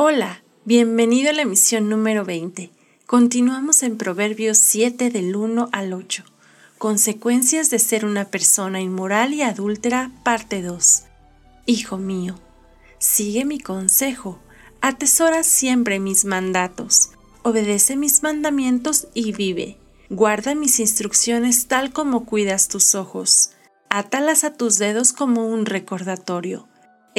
Hola, bienvenido a la emisión número 20. Continuamos en Proverbios 7 del 1 al 8. Consecuencias de ser una persona inmoral y adúltera, parte 2. Hijo mío, sigue mi consejo, atesora siempre mis mandatos, obedece mis mandamientos y vive Guarda mis instrucciones tal como cuidas tus ojos. Átalas a tus dedos como un recordatorio.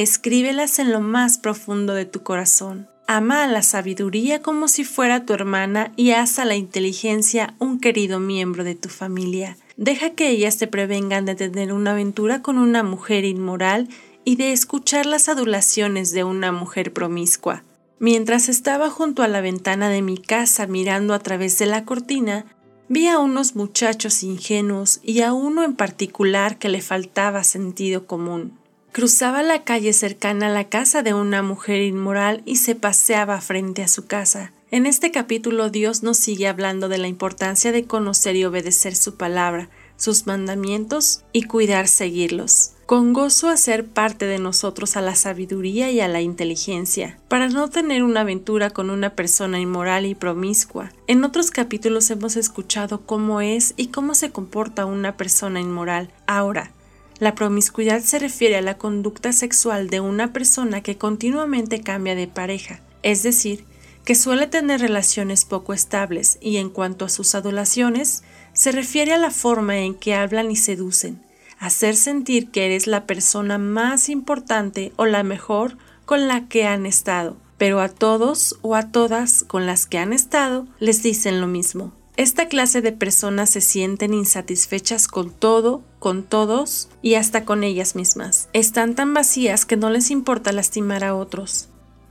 Escríbelas en lo más profundo de tu corazón. Ama a la sabiduría como si fuera tu hermana y haz a la inteligencia un querido miembro de tu familia. Deja que ellas te prevengan de tener una aventura con una mujer inmoral y de escuchar las adulaciones de una mujer promiscua. Mientras estaba junto a la ventana de mi casa mirando a través de la cortina, Vi a unos muchachos ingenuos y a uno en particular que le faltaba sentido común. Cruzaba la calle cercana a la casa de una mujer inmoral y se paseaba frente a su casa. En este capítulo Dios nos sigue hablando de la importancia de conocer y obedecer su palabra, sus mandamientos y cuidar seguirlos con gozo hacer parte de nosotros a la sabiduría y a la inteligencia, para no tener una aventura con una persona inmoral y promiscua. En otros capítulos hemos escuchado cómo es y cómo se comporta una persona inmoral. Ahora, la promiscuidad se refiere a la conducta sexual de una persona que continuamente cambia de pareja, es decir, que suele tener relaciones poco estables y en cuanto a sus adulaciones, se refiere a la forma en que hablan y seducen, hacer sentir que eres la persona más importante o la mejor con la que han estado, pero a todos o a todas con las que han estado les dicen lo mismo. Esta clase de personas se sienten insatisfechas con todo, con todos y hasta con ellas mismas. Están tan vacías que no les importa lastimar a otros.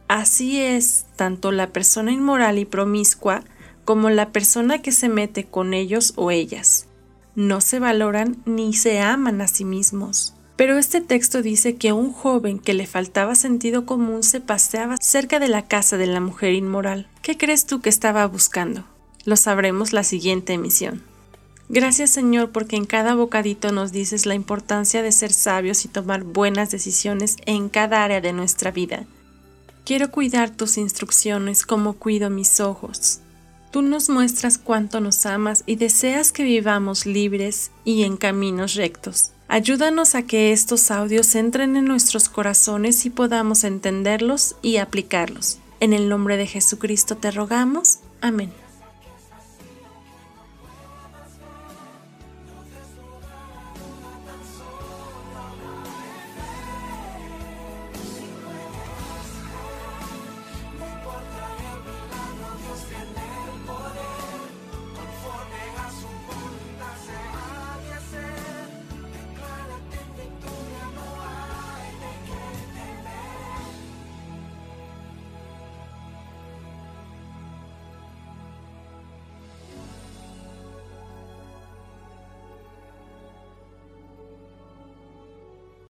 Así es tanto la persona inmoral y promiscua como la persona que se mete con ellos o ellas no se valoran ni se aman a sí mismos. Pero este texto dice que un joven que le faltaba sentido común se paseaba cerca de la casa de la mujer inmoral. ¿Qué crees tú que estaba buscando? Lo sabremos la siguiente emisión. Gracias Señor porque en cada bocadito nos dices la importancia de ser sabios y tomar buenas decisiones en cada área de nuestra vida. Quiero cuidar tus instrucciones como cuido mis ojos. Tú nos muestras cuánto nos amas y deseas que vivamos libres y en caminos rectos. Ayúdanos a que estos audios entren en nuestros corazones y podamos entenderlos y aplicarlos. En el nombre de Jesucristo te rogamos. Amén.